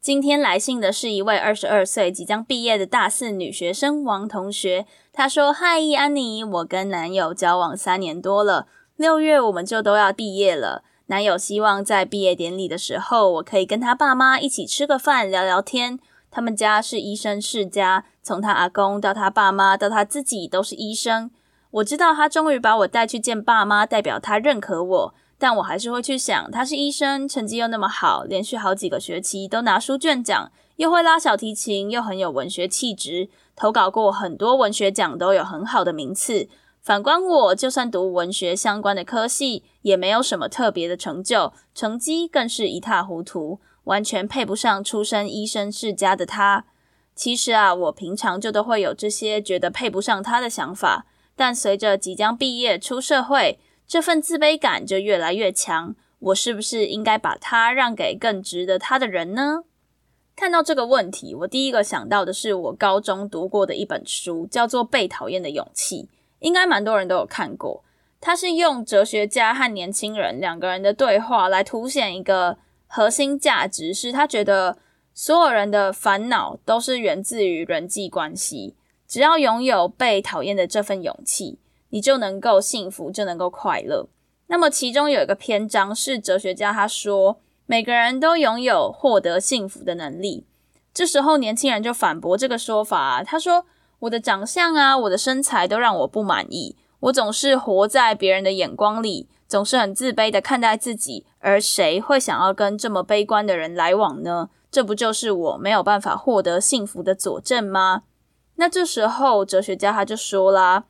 今天来信的是一位二十二岁即将毕业的大四女学生王同学。她说：“嗨，安妮，我跟男友交往三年多了，六月我们就都要毕业了。男友希望在毕业典礼的时候，我可以跟他爸妈一起吃个饭，聊聊天。他们家是医生世家，从他阿公到他爸妈到他自己都是医生。我知道他终于把我带去见爸妈，代表他认可我。”但我还是会去想，他是医生，成绩又那么好，连续好几个学期都拿书卷奖，又会拉小提琴，又很有文学气质，投稿过很多文学奖，都有很好的名次。反观我，就算读文学相关的科系，也没有什么特别的成就，成绩更是一塌糊涂，完全配不上出身医生世家的他。其实啊，我平常就都会有这些觉得配不上他的想法，但随着即将毕业出社会。这份自卑感就越来越强，我是不是应该把它让给更值得他的人呢？看到这个问题，我第一个想到的是我高中读过的一本书，叫做《被讨厌的勇气》，应该蛮多人都有看过。它是用哲学家和年轻人两个人的对话来凸显一个核心价值，是他觉得所有人的烦恼都是源自于人际关系，只要拥有被讨厌的这份勇气。你就能够幸福，就能够快乐。那么其中有一个篇章是哲学家他说，每个人都拥有获得幸福的能力。这时候年轻人就反驳这个说法，他说：“我的长相啊，我的身材都让我不满意，我总是活在别人的眼光里，总是很自卑的看待自己。而谁会想要跟这么悲观的人来往呢？这不就是我没有办法获得幸福的佐证吗？”那这时候哲学家他就说啦。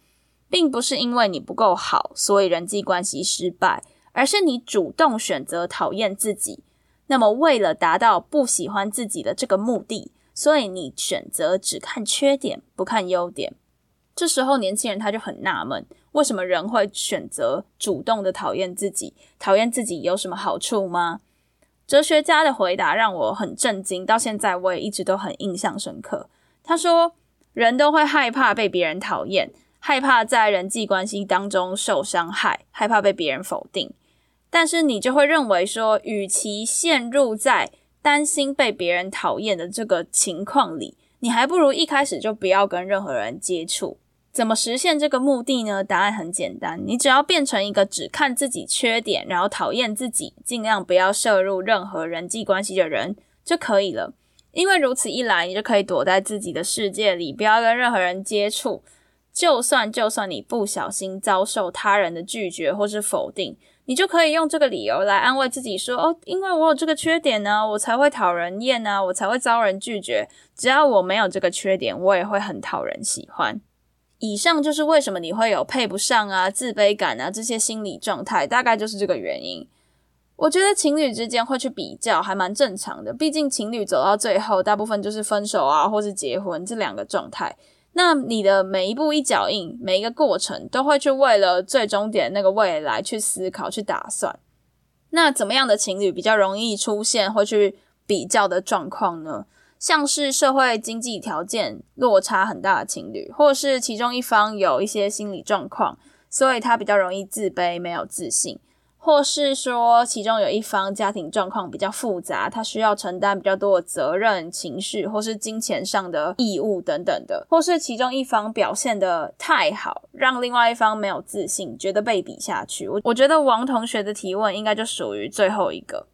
并不是因为你不够好，所以人际关系失败，而是你主动选择讨厌自己。那么，为了达到不喜欢自己的这个目的，所以你选择只看缺点，不看优点。这时候，年轻人他就很纳闷：为什么人会选择主动的讨厌自己？讨厌自己有什么好处吗？哲学家的回答让我很震惊，到现在我也一直都很印象深刻。他说：人都会害怕被别人讨厌。害怕在人际关系当中受伤害，害怕被别人否定，但是你就会认为说，与其陷入在担心被别人讨厌的这个情况里，你还不如一开始就不要跟任何人接触。怎么实现这个目的呢？答案很简单，你只要变成一个只看自己缺点，然后讨厌自己，尽量不要摄入任何人际关系的人就可以了。因为如此一来，你就可以躲在自己的世界里，不要跟任何人接触。就算就算你不小心遭受他人的拒绝或是否定，你就可以用这个理由来安慰自己说：“哦，因为我有这个缺点呢，我才会讨人厌呢，我才会遭人拒绝。只要我没有这个缺点，我也会很讨人喜欢。”以上就是为什么你会有配不上啊、自卑感啊这些心理状态，大概就是这个原因。我觉得情侣之间会去比较，还蛮正常的。毕竟情侣走到最后，大部分就是分手啊，或是结婚这两个状态。那你的每一步一脚印，每一个过程，都会去为了最终点那个未来去思考、去打算。那怎么样的情侣比较容易出现会去比较的状况呢？像是社会经济条件落差很大的情侣，或是其中一方有一些心理状况，所以他比较容易自卑、没有自信。或是说，其中有一方家庭状况比较复杂，他需要承担比较多的责任、情绪，或是金钱上的义务等等的；或是其中一方表现的太好，让另外一方没有自信，觉得被比下去。我我觉得王同学的提问应该就属于最后一个。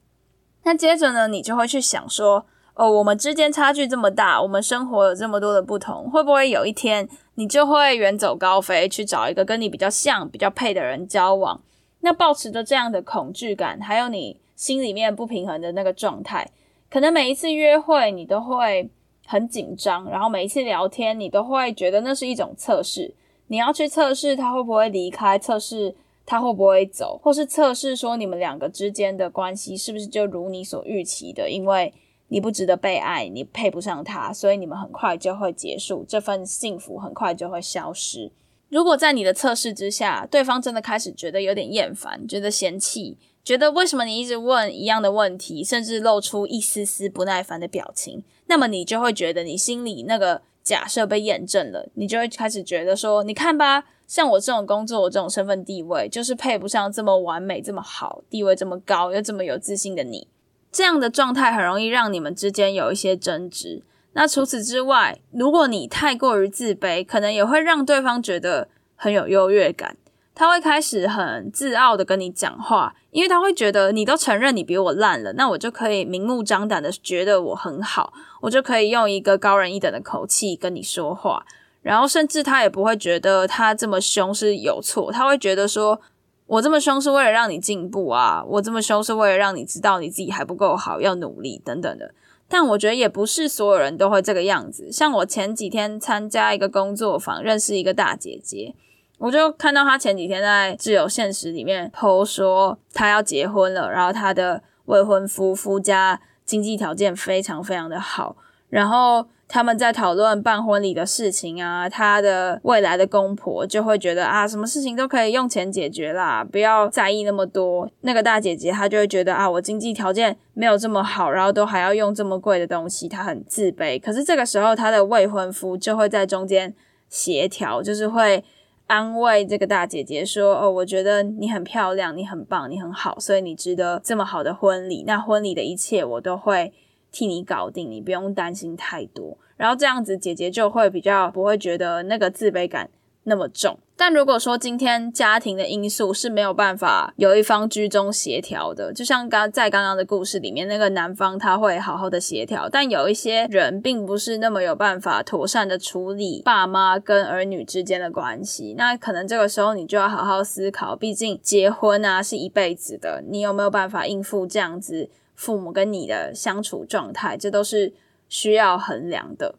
那接着呢，你就会去想说，哦，我们之间差距这么大，我们生活有这么多的不同，会不会有一天你就会远走高飞，去找一个跟你比较像、比较配的人交往？那保持着这样的恐惧感，还有你心里面不平衡的那个状态，可能每一次约会你都会很紧张，然后每一次聊天你都会觉得那是一种测试，你要去测试他会不会离开，测试他会不会走，或是测试说你们两个之间的关系是不是就如你所预期的，因为你不值得被爱，你配不上他，所以你们很快就会结束，这份幸福很快就会消失。如果在你的测试之下，对方真的开始觉得有点厌烦，觉得嫌弃，觉得为什么你一直问一样的问题，甚至露出一丝丝不耐烦的表情，那么你就会觉得你心里那个假设被验证了，你就会开始觉得说，你看吧，像我这种工作，我这种身份地位，就是配不上这么完美、这么好、地位这么高又这么有自信的你。这样的状态很容易让你们之间有一些争执。那除此之外，如果你太过于自卑，可能也会让对方觉得很有优越感。他会开始很自傲的跟你讲话，因为他会觉得你都承认你比我烂了，那我就可以明目张胆的觉得我很好，我就可以用一个高人一等的口气跟你说话。然后甚至他也不会觉得他这么凶是有错，他会觉得说我这么凶是为了让你进步啊，我这么凶是为了让你知道你自己还不够好，要努力等等的。但我觉得也不是所有人都会这个样子。像我前几天参加一个工作坊，认识一个大姐姐，我就看到她前几天在自由现实里面偷说她要结婚了，然后她的未婚夫夫家经济条件非常非常的好，然后。他们在讨论办婚礼的事情啊，他的未来的公婆就会觉得啊，什么事情都可以用钱解决啦，不要在意那么多。那个大姐姐她就会觉得啊，我经济条件没有这么好，然后都还要用这么贵的东西，她很自卑。可是这个时候，她的未婚夫就会在中间协调，就是会安慰这个大姐姐说：“哦，我觉得你很漂亮，你很棒，你很好，所以你值得这么好的婚礼。那婚礼的一切我都会。”替你搞定，你不用担心太多。然后这样子，姐姐就会比较不会觉得那个自卑感那么重。但如果说今天家庭的因素是没有办法有一方居中协调的，就像刚在刚刚的故事里面，那个男方他会好好的协调，但有一些人并不是那么有办法妥善的处理爸妈跟儿女之间的关系。那可能这个时候你就要好好思考，毕竟结婚啊是一辈子的，你有没有办法应付这样子？父母跟你的相处状态，这都是需要衡量的。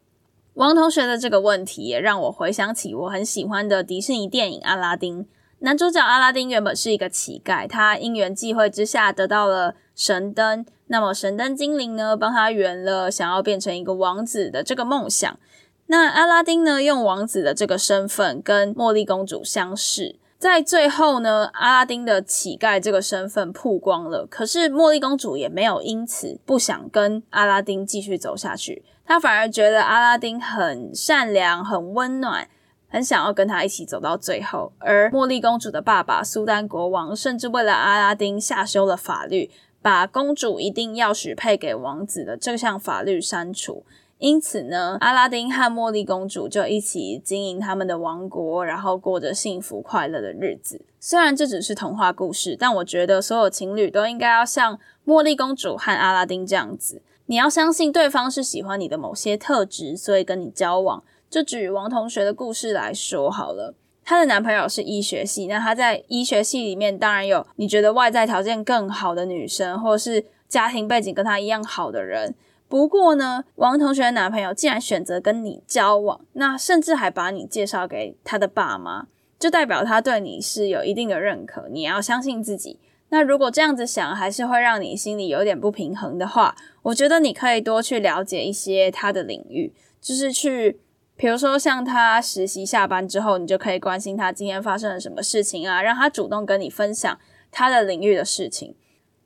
王同学的这个问题也让我回想起我很喜欢的迪士尼电影《阿拉丁》。男主角阿拉丁原本是一个乞丐，他因缘际会之下得到了神灯，那么神灯精灵呢，帮他圆了想要变成一个王子的这个梦想。那阿拉丁呢，用王子的这个身份跟茉莉公主相识。在最后呢，阿拉丁的乞丐这个身份曝光了，可是茉莉公主也没有因此不想跟阿拉丁继续走下去，她反而觉得阿拉丁很善良、很温暖，很想要跟他一起走到最后。而茉莉公主的爸爸苏丹国王甚至为了阿拉丁下修了法律，把公主一定要许配给王子的这项法律删除。因此呢，阿拉丁和茉莉公主就一起经营他们的王国，然后过着幸福快乐的日子。虽然这只是童话故事，但我觉得所有情侣都应该要像茉莉公主和阿拉丁这样子。你要相信对方是喜欢你的某些特质，所以跟你交往。就举王同学的故事来说好了，她的男朋友是医学系，那她在医学系里面当然有你觉得外在条件更好的女生，或者是家庭背景跟她一样好的人。不过呢，王同学的男朋友既然选择跟你交往，那甚至还把你介绍给他的爸妈，就代表他对你是有一定的认可。你要相信自己。那如果这样子想，还是会让你心里有点不平衡的话，我觉得你可以多去了解一些他的领域，就是去，比如说像他实习下班之后，你就可以关心他今天发生了什么事情啊，让他主动跟你分享他的领域的事情。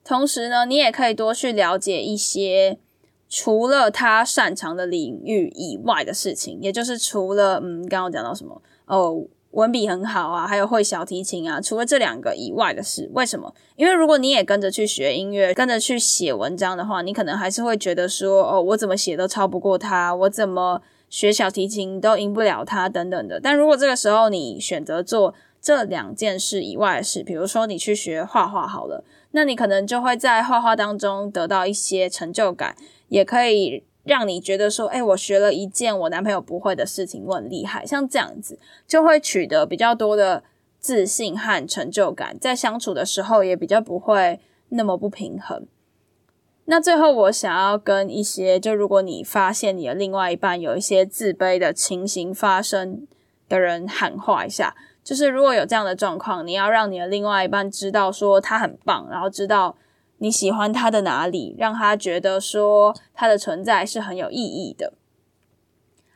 同时呢，你也可以多去了解一些。除了他擅长的领域以外的事情，也就是除了嗯，刚刚讲到什么哦，文笔很好啊，还有会小提琴啊，除了这两个以外的事，为什么？因为如果你也跟着去学音乐，跟着去写文章的话，你可能还是会觉得说，哦，我怎么写都超不过他，我怎么学小提琴都赢不了他，等等的。但如果这个时候你选择做这两件事以外的事，比如说你去学画画好了，那你可能就会在画画当中得到一些成就感。也可以让你觉得说，哎，我学了一件我男朋友不会的事情，我很厉害。像这样子，就会取得比较多的自信和成就感，在相处的时候也比较不会那么不平衡。那最后，我想要跟一些，就如果你发现你的另外一半有一些自卑的情形发生的人喊话一下，就是如果有这样的状况，你要让你的另外一半知道说他很棒，然后知道。你喜欢他的哪里，让他觉得说他的存在是很有意义的。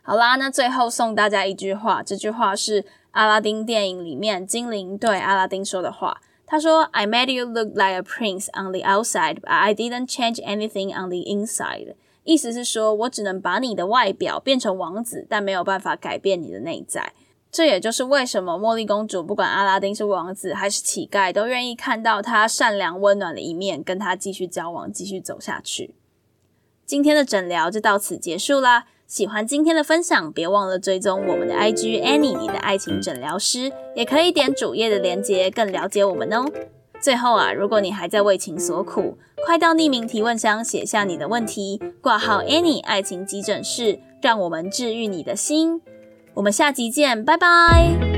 好啦，那最后送大家一句话，这句话是阿拉丁电影里面精灵对阿拉丁说的话。他说：“I made you look like a prince on the outside, but I didn't change anything on the inside。”意思是说，我只能把你的外表变成王子，但没有办法改变你的内在。这也就是为什么茉莉公主不管阿拉丁是王子还是乞丐，都愿意看到他善良温暖的一面，跟他继续交往，继续走下去。今天的诊疗就到此结束啦。喜欢今天的分享，别忘了追踪我们的 IG Annie，你的爱情诊疗师，也可以点主页的链接，更了解我们哦。最后啊，如果你还在为情所苦，快到匿名提问箱写下你的问题，挂号 Annie 爱情急诊室，让我们治愈你的心。我们下集见，拜拜。